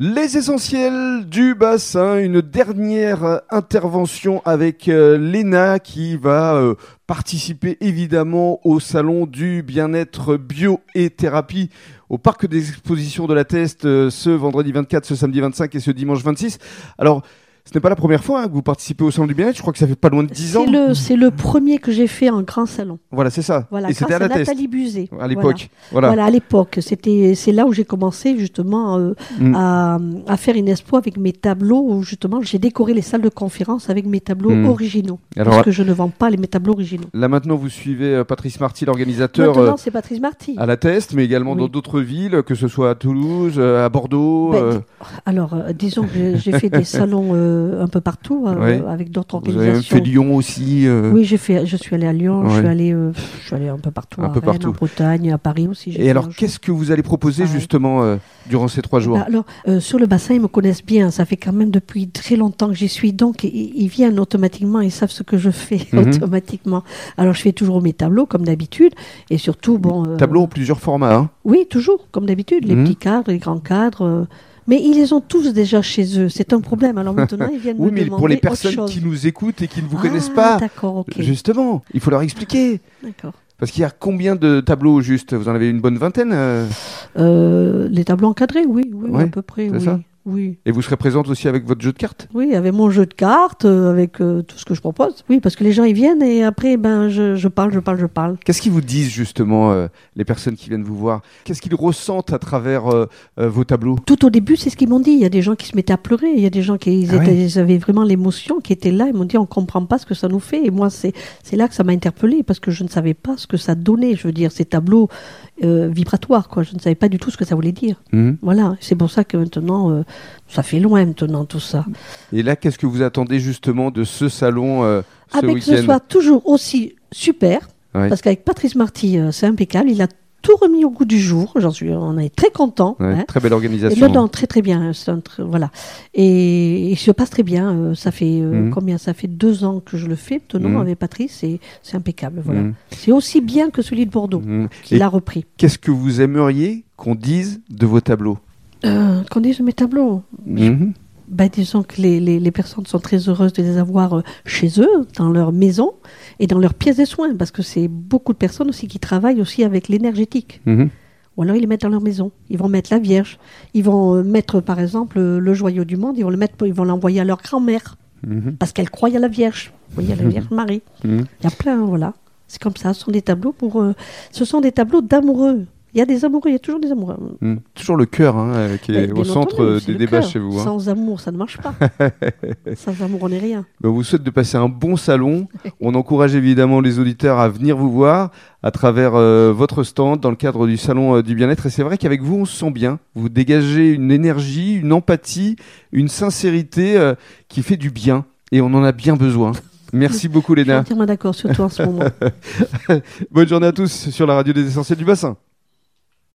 Les essentiels du bassin, une dernière intervention avec euh, Léna qui va euh, participer évidemment au salon du bien-être bio et thérapie au parc des expositions de la Teste euh, ce vendredi 24, ce samedi 25 et ce dimanche 26. Alors, ce n'est pas la première fois hein, que vous participez au salon du bien-être. Je crois que ça fait pas loin de 10 ans. C'est le, premier que j'ai fait en grand salon. Voilà, c'est ça. Voilà, et c'était à grâce la Nathalie Buzet. à l'époque. Voilà. Voilà. à l'époque. C'était, c'est là où j'ai commencé justement euh, Mm. à, à faire une expo avec mes tableaux. Où justement, j'ai décoré les salles de conférence avec mes tableaux Mm. originaux. Alors, parce que je ne vends pas les mes tableaux originaux. Là maintenant, vous suivez euh, Patrice Marty, l'organisateur. Maintenant, euh, c'est Patrice Marty. à la Teste, mais également Oui. dans d'autres villes, que ce soit à Toulouse, euh, à Bordeaux. Ben, Alors, disons que j'ai fait des salons euh, un peu partout euh, Ouais. avec d'autres vous avez organisations. fait Lyon aussi. euh, Oui, j'ai fait, je suis allée à Lyon, je suis allée, je suis allée un peu partout, Un à peu Rennes, partout. en Bretagne, à Paris aussi. Et alors, qu'est-ce que vous allez proposer Pareil. justement durant ces trois jours? Bah, alors, euh, sur le bassin, ils me connaissent bien. Ça fait quand même depuis très longtemps que j'y suis. Donc, i- ils viennent automatiquement. Ils savent ce que je fais Mhm. automatiquement. Alors, je fais toujours mes tableaux, comme d'habitude. Et surtout, bon. euh, Tableau en plusieurs formats. hein. Oui, toujours, comme d'habitude. Les Mhm. petits cadres, les grands cadres. Mais ils les ont tous déjà chez eux. C'est un problème. Alors maintenant, ils viennent Oui, mais demander pour les personnes qui nous écoutent et qui ne vous Ah, connaissent pas, justement, il faut leur expliquer. D'accord. Parce qu'il y a combien de tableaux au juste Vous en avez une bonne vingtaine euh, Euh, les tableaux encadrés, oui, oui, Ouais, à peu près. Oui, ça? Oui. Et vous serez présente aussi avec votre jeu de cartes? Oui, avec mon jeu de cartes, euh, avec euh, tout ce que je propose. Oui, parce que les gens ils viennent et après ben je, je parle, je parle, je parle. Qu'est-ce qu'ils vous disent justement, euh, les personnes qui viennent vous voir? Qu'est-ce qu'ils ressentent à travers euh, euh, vos tableaux? Tout au début, c'est ce qu'ils m'ont dit. Il y a des gens qui se mettaient à pleurer. Il y a des gens qui ils Ah étaient- ouais. ils avaient vraiment l'émotion, qui étaient là. Ils m'ont dit on comprend pas ce que ça nous fait. Et moi, c'est c'est là que ça m'a interpellée parce que je ne savais pas ce que ça donnait. Je veux dire, ces tableaux euh, vibratoires, quoi. Je ne savais pas du tout ce que ça voulait dire. Mhm. Voilà. C'est pour ça que maintenant, euh, ça fait loin maintenant tout ça. Et là, qu'est-ce que vous attendez justement de ce salon euh, ce avec que ce soit toujours aussi super, Ouais. parce qu'avec Patrice Marty, euh, c'est impeccable. Il a tout remis au goût du jour. J'en suis, on est très content. Ouais, hein. Très belle Et organisation. le dent très très bien, un voilà. Et il se passe très bien. euh, ça fait euh, Mhm. combien Ça fait deux ans que je le fais maintenant Mhm. avec Patrice. et c'est impeccable. Voilà. Mhm. C'est aussi bien que celui de Bordeaux Mhm. qu'il Et a repris. qu'est-ce que vous aimeriez qu'on dise de vos tableaux? Euh, Qu'on dise mes tableaux? Ben, disons que les, les, les personnes sont très heureuses de les avoir euh, chez eux, dans leur maison et dans leur pièce de soins, parce que c'est beaucoup de personnes aussi qui travaillent aussi avec l'énergétique. Mhm. Ou alors ils les mettent dans leur maison. Ils vont mettre la Vierge. Ils vont euh, mettre, par exemple, euh, le joyau du monde. Ils vont le mettre, ils vont l'envoyer à leur grand-mère Mhm. parce qu'elle croit à la Vierge. Vous voyez, à la Vierge Marie. Mhm. Il y a plein, voilà. C'est comme ça. Ce sont des tableaux pour. euh, ce sont des tableaux d'amoureux. Il y a des amoureux. Il y a toujours des amoureux. Mhm. Toujours le cœur hein, euh, qui est Ben, au centre entendu, euh, des débats chez vous. hein. Sans amour, ça ne marche pas. Sans amour, on n'est rien. Ben, on vous souhaite de passer un bon salon. On encourage évidemment les auditeurs à venir vous voir à travers euh, votre stand dans le cadre du salon euh, du bien-être. Et c'est vrai qu'avec vous, on se sent bien. Vous dégagez une énergie, une empathie, une sincérité euh, qui fait du bien. Et on en a bien besoin. Merci beaucoup, Je suis Léna. entièrement d'accord, surtout en ce moment. Bonne journée à tous sur la radio des essentiels du bassin.